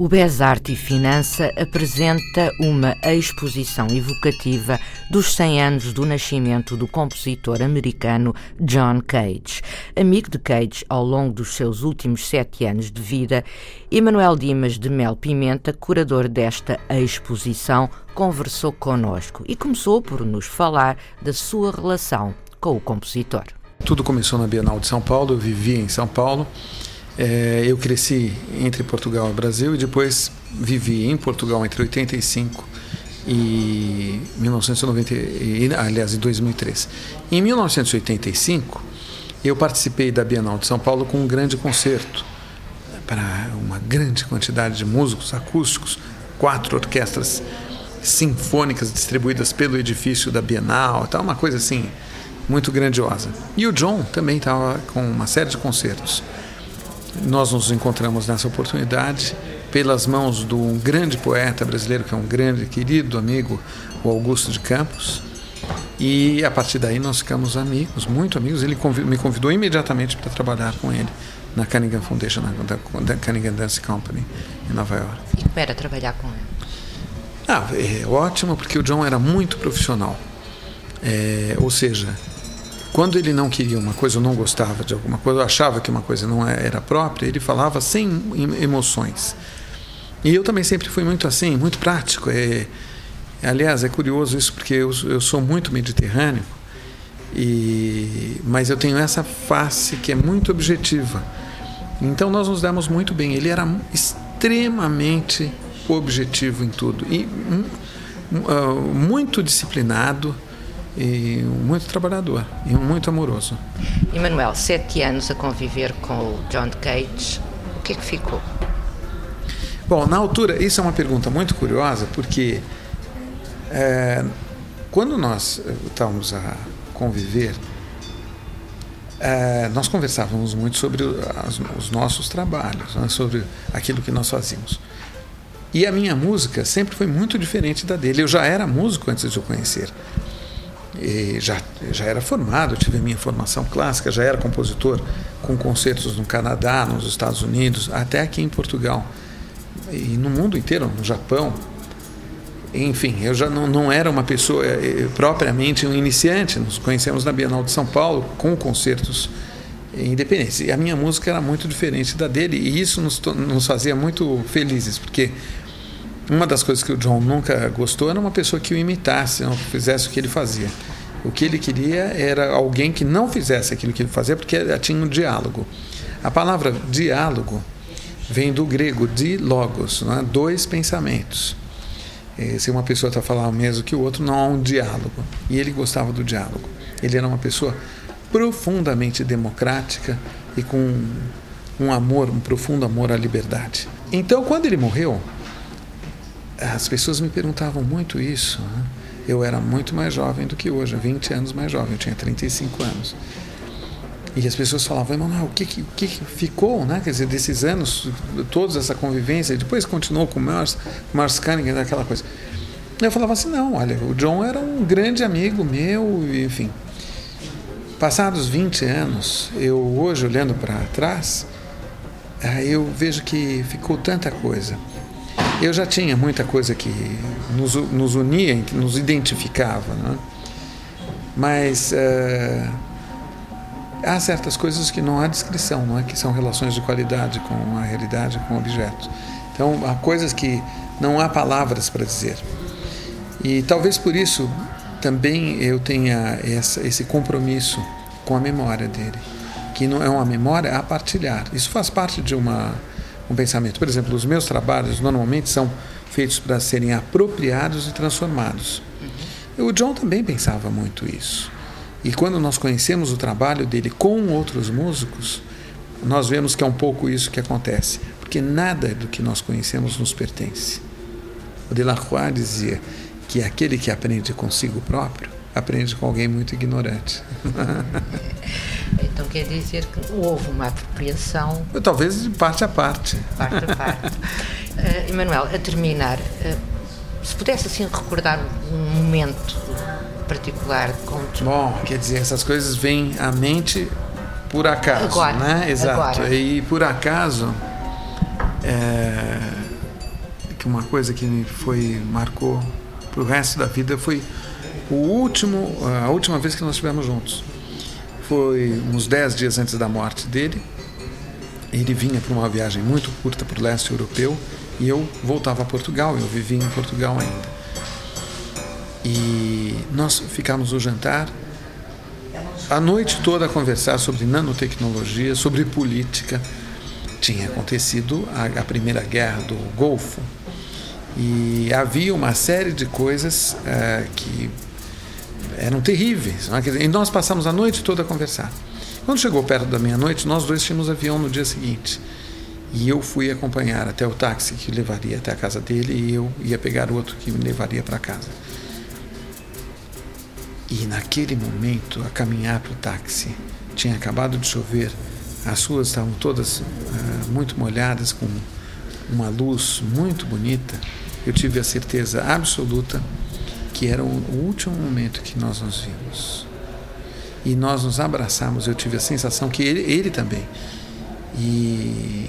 O Besarte e Finança apresenta uma exposição evocativa dos 100 anos do nascimento do compositor americano John Cage. Amigo de Cage ao longo dos seus últimos sete anos de vida, Emanuel Dimas de Mel Pimenta, curador desta exposição, conversou conosco e começou por nos falar da sua relação com o compositor. Tudo começou na Bienal de São Paulo, eu vivia em São Paulo é, eu cresci entre Portugal e Brasil e depois vivi em Portugal entre 85 e 1990, e, aliás, em 2003. Em 1985, eu participei da Bienal de São Paulo com um grande concerto para uma grande quantidade de músicos acústicos, quatro orquestras sinfônicas distribuídas pelo edifício da Bienal, tal, uma coisa assim muito grandiosa. E o John também estava com uma série de concertos. Nós nos encontramos nessa oportunidade pelas mãos de um grande poeta brasileiro, que é um grande querido amigo, o Augusto de Campos. E a partir daí nós ficamos amigos, muito amigos. Ele me convidou imediatamente para trabalhar com ele na Cunningham Foundation, na, da, Cunningham Dance Company, em Nova York. E como era trabalhar com ele? Ah, é ótimo, porque o John era muito profissional. É, ou seja, quando ele não queria uma coisa ou não gostava de alguma coisa, ou achava que uma coisa não é, era própria, ele falava sem emoções. E eu também sempre fui muito assim, muito prático. É, aliás, é curioso isso porque eu, eu sou muito mediterrâneo, e, mas eu tenho essa face que é muito objetiva. Então nós nos demos muito bem. Ele era extremamente objetivo em tudo e uh, muito disciplinado e muito trabalhador e muito amoroso. Emanuel, sete anos a conviver com o John Cage, o que é que ficou? Bom, na altura, isso é uma pergunta muito curiosa, porque é, quando nós estávamos a conviver, é, nós conversávamos muito sobre as, os nossos trabalhos, né, sobre aquilo que nós fazíamos. E a minha música sempre foi muito diferente da dele. Eu já era músico antes de o conhecer. E já, já era formado, tive minha formação clássica, já era compositor com concertos no Canadá, nos Estados Unidos, até aqui em Portugal e no mundo inteiro, no Japão. Enfim, eu já não, não era uma pessoa eh, eh, propriamente um iniciante, nos conhecemos na Bienal de São Paulo com concertos independentes. E a minha música era muito diferente da dele e isso nos, nos fazia muito felizes, porque uma das coisas que o John nunca gostou era uma pessoa que o imitasse, não fizesse o que ele fazia. O que ele queria era alguém que não fizesse aquilo que ele fazia, porque tinha um diálogo. A palavra diálogo vem do grego di logos, é? dois pensamentos. E se uma pessoa está falando o mesmo que o outro, não há um diálogo. E ele gostava do diálogo. Ele era uma pessoa profundamente democrática e com um amor, um profundo amor à liberdade. Então, quando ele morreu, as pessoas me perguntavam muito isso. Né? Eu era muito mais jovem do que hoje, 20 anos mais jovem, eu tinha 35 anos. E as pessoas falavam, Emanuel, o que, que, que ficou, né? Quer dizer, desses anos, toda essa convivência, e depois continuou com o Mars, Mars Cunningham, aquela coisa. Eu falava assim, não, olha, o John era um grande amigo meu, enfim. Passados 20 anos, eu hoje olhando para trás, eh, eu vejo que ficou tanta coisa. Eu já tinha muita coisa que nos, nos unia, que nos identificava, né? mas uh, há certas coisas que não há descrição, não é? que são relações de qualidade com a realidade, com objetos. Então, há coisas que não há palavras para dizer. E talvez por isso também eu tenha essa, esse compromisso com a memória dele, que não é uma memória a partilhar. Isso faz parte de uma um pensamento. Por exemplo, os meus trabalhos normalmente são feitos para serem apropriados e transformados. Uhum. O John também pensava muito isso. E quando nós conhecemos o trabalho dele com outros músicos, nós vemos que é um pouco isso que acontece, porque nada do que nós conhecemos nos pertence. O Delacroix dizia que aquele que aprende consigo próprio aprende com alguém muito ignorante. então quer dizer que houve uma apropriação. Talvez de parte a parte. Parte a parte. uh, Emanuel, a terminar, uh, se pudesse assim recordar um momento particular com Bom, quer dizer, essas coisas vêm à mente por acaso, agora, né? Exato. Agora. E por acaso é, que uma coisa que me foi marcou para o resto da vida foi o último, a última vez que nós estivemos juntos. Foi uns dez dias antes da morte dele. Ele vinha para uma viagem muito curta para o leste europeu e eu voltava a Portugal. Eu vivia em Portugal ainda. E nós ficamos no jantar a noite toda a conversar sobre nanotecnologia, sobre política. Tinha acontecido a, a Primeira Guerra do Golfo e havia uma série de coisas uh, que eram terríveis. É? E nós passamos a noite toda a conversar. Quando chegou perto da meia-noite, nós dois tínhamos avião no dia seguinte. E eu fui acompanhar até o táxi que levaria até a casa dele e eu ia pegar outro que me levaria para casa. E naquele momento, a caminhar para o táxi, tinha acabado de chover, as ruas estavam todas uh, muito molhadas, com uma luz muito bonita. Eu tive a certeza absoluta que era o último momento que nós nos vimos. E nós nos abraçamos, eu tive a sensação que ele, ele também. E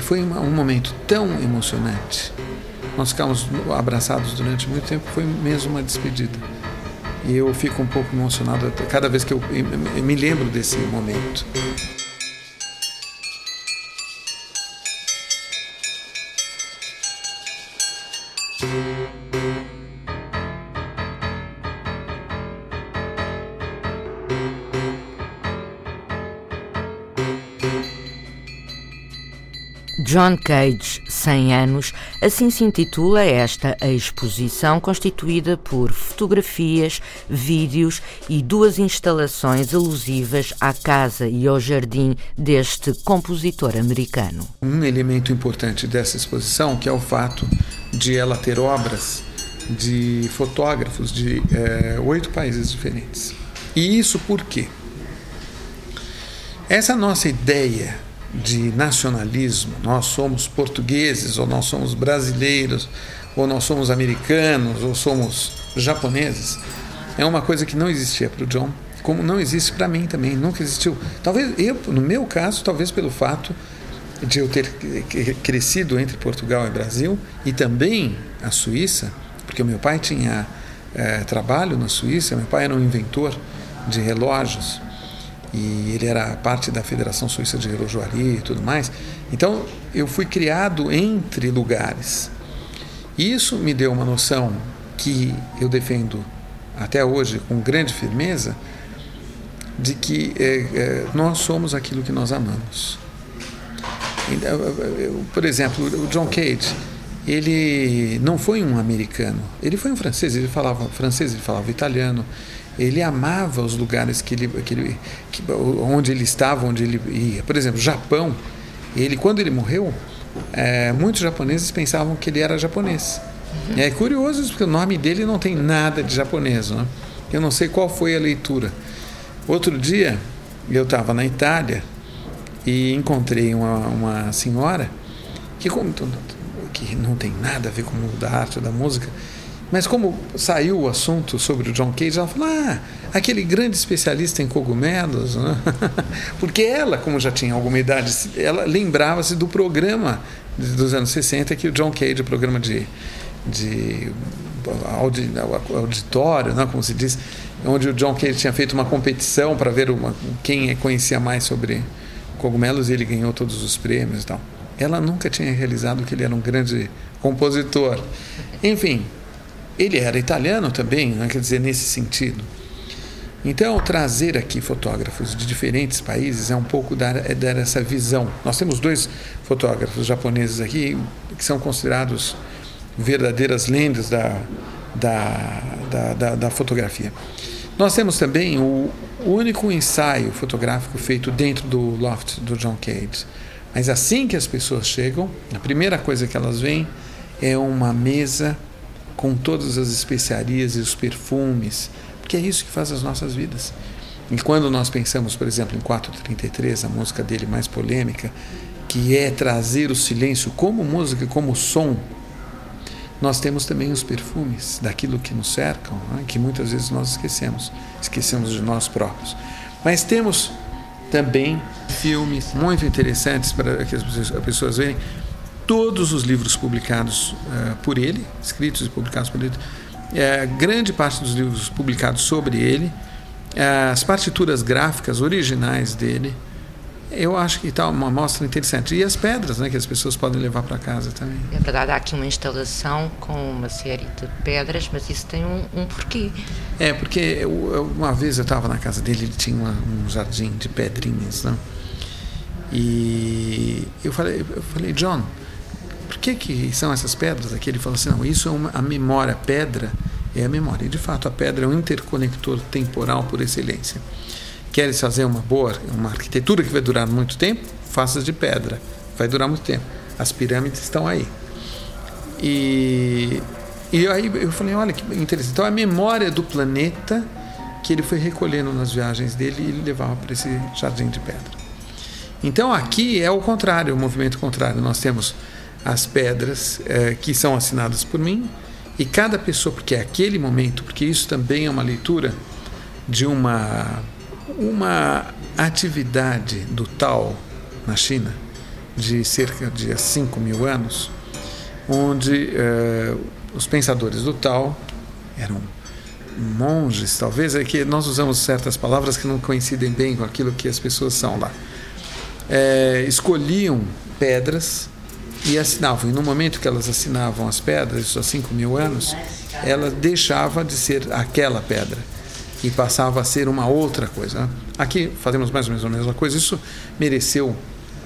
foi um momento tão emocionante. Nós ficamos abraçados durante muito tempo, foi mesmo uma despedida. E eu fico um pouco emocionado cada vez que eu me lembro desse momento. John Cage, 100 anos, assim se intitula esta exposição, constituída por fotografias, vídeos e duas instalações alusivas à casa e ao jardim deste compositor americano. Um elemento importante dessa exposição que é o fato de ela ter obras de fotógrafos de é, oito países diferentes. E isso por quê? Essa nossa ideia de nacionalismo, nós somos portugueses, ou nós somos brasileiros, ou nós somos americanos, ou somos japoneses, é uma coisa que não existia para o John, como não existe para mim também, nunca existiu. Talvez eu, no meu caso, talvez pelo fato de eu ter crescido entre Portugal e Brasil e também a Suíça, porque o meu pai tinha é, trabalho na Suíça, meu pai era um inventor de relógios e ele era parte da Federação Suíça de Relojoaria e tudo mais. Então eu fui criado entre lugares. Isso me deu uma noção que eu defendo até hoje com grande firmeza de que é, é, nós somos aquilo que nós amamos. Por exemplo, o John Cage, ele não foi um americano, ele foi um francês, ele falava francês, ele falava italiano, ele amava os lugares que ele, que ele que, onde ele estava, onde ele ia. Por exemplo, Japão. Ele, quando ele morreu, é, muitos japoneses pensavam que ele era japonês. Uhum. É curioso porque o nome dele não tem nada de japonês. Né? Eu não sei qual foi a leitura. Outro dia, eu estava na Itália e encontrei uma, uma senhora que, que não tem nada a ver com o mundo da arte ou da música, mas como saiu o assunto sobre o John Cage, ela falou: ah, aquele grande especialista em cogumelos. Né? Porque ela, como já tinha alguma idade, ela lembrava-se do programa dos anos 60 que o John Cage, o programa de, de auditório, né, como se diz, onde o John Cage tinha feito uma competição para ver uma, quem conhecia mais sobre cogumelos e ele ganhou todos os prêmios e tal. Ela nunca tinha realizado que ele era um grande compositor. Enfim, ele era italiano também, né? quer dizer, nesse sentido. Então, trazer aqui fotógrafos de diferentes países é um pouco dar, é dar essa visão. Nós temos dois fotógrafos japoneses aqui que são considerados verdadeiras lendas da, da, da, da, da fotografia. Nós temos também o único ensaio fotográfico feito dentro do loft do John Cage. Mas assim que as pessoas chegam, a primeira coisa que elas veem é uma mesa com todas as especiarias e os perfumes, porque é isso que faz as nossas vidas. E quando nós pensamos, por exemplo, em 433, a música dele mais polêmica, que é trazer o silêncio como música, como som, nós temos também os perfumes daquilo que nos cercam, né, que muitas vezes nós esquecemos, esquecemos de nós próprios. Mas temos também filmes muito interessantes para que as pessoas vejam. Todos os livros publicados uh, por ele, escritos e publicados por ele, uh, grande parte dos livros publicados sobre ele, uh, as partituras gráficas originais dele, eu acho que está uma amostra interessante. E as pedras né, que as pessoas podem levar para casa também. É verdade, há aqui uma instalação com uma série de pedras, mas isso tem um, um porquê. É, porque eu, uma vez eu estava na casa dele, ele tinha uma, um jardim de pedrinhas. Né? E eu falei, eu falei, John, que, que são essas pedras aqui? Ele falou assim: não, isso é uma, a memória, a pedra é a memória. E de fato, a pedra é um interconector temporal por excelência. Queres fazer uma boa, uma arquitetura que vai durar muito tempo? Faça de pedra, vai durar muito tempo. As pirâmides estão aí. E, e aí eu falei, olha que interessante. Então a memória do planeta que ele foi recolhendo nas viagens dele e levava para esse jardim de pedra. Então aqui é o contrário, o movimento contrário. Nós temos as pedras é, que são assinadas por mim e cada pessoa, porque é aquele momento, porque isso também é uma leitura de uma uma atividade do Tao na China, de cerca de 5 mil anos, onde uh, os pensadores do Tao eram monges, talvez, é que nós usamos certas palavras que não coincidem bem com aquilo que as pessoas são lá. É, escolhiam pedras e assinavam. E no momento que elas assinavam as pedras, isso há 5 mil anos, ela deixava de ser aquela pedra e passava a ser uma outra coisa. Aqui fazemos mais ou menos a mesma coisa. Isso mereceu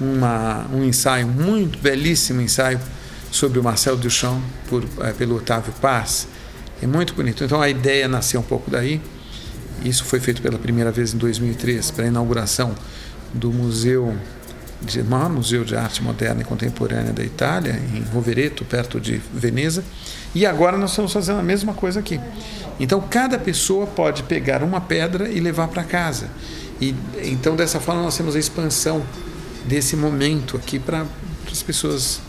uma, um ensaio, muito belíssimo ensaio sobre o Marcel Duchamp por, é, pelo Otávio Paz. É muito bonito. Então a ideia nasceu um pouco daí. Isso foi feito pela primeira vez em 2003 para a inauguração do museu de maior museu de arte moderna e contemporânea da Itália, em Rovereto, perto de Veneza. E agora nós estamos fazendo a mesma coisa aqui. Então cada pessoa pode pegar uma pedra e levar para casa. E então dessa forma nós temos a expansão desse momento aqui para as pessoas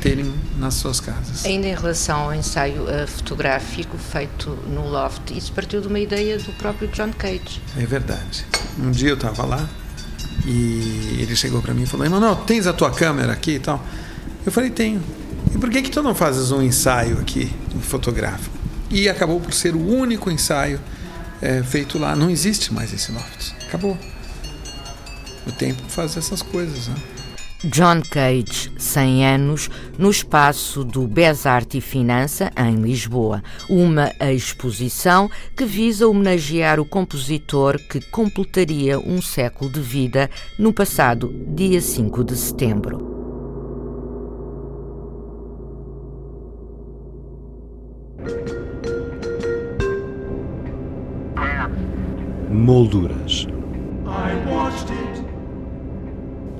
terem nas suas casas. Ainda em relação ao ensaio uh, fotográfico feito no Loft, isso partiu de uma ideia do próprio John Cage. É verdade. Um dia eu estava lá e ele chegou para mim e falou: Emanuel, tens a tua câmera aqui e tal? Eu falei: Tenho. E por que, que tu não fazes um ensaio aqui fotográfico? E acabou por ser o único ensaio é, feito lá. Não existe mais esse loft. Acabou. O tempo faz essas coisas. Né? John Cage, 100 anos, no espaço do Besarte e Finança, em Lisboa. Uma exposição que visa homenagear o compositor que completaria um século de vida no passado dia 5 de setembro. Molduras.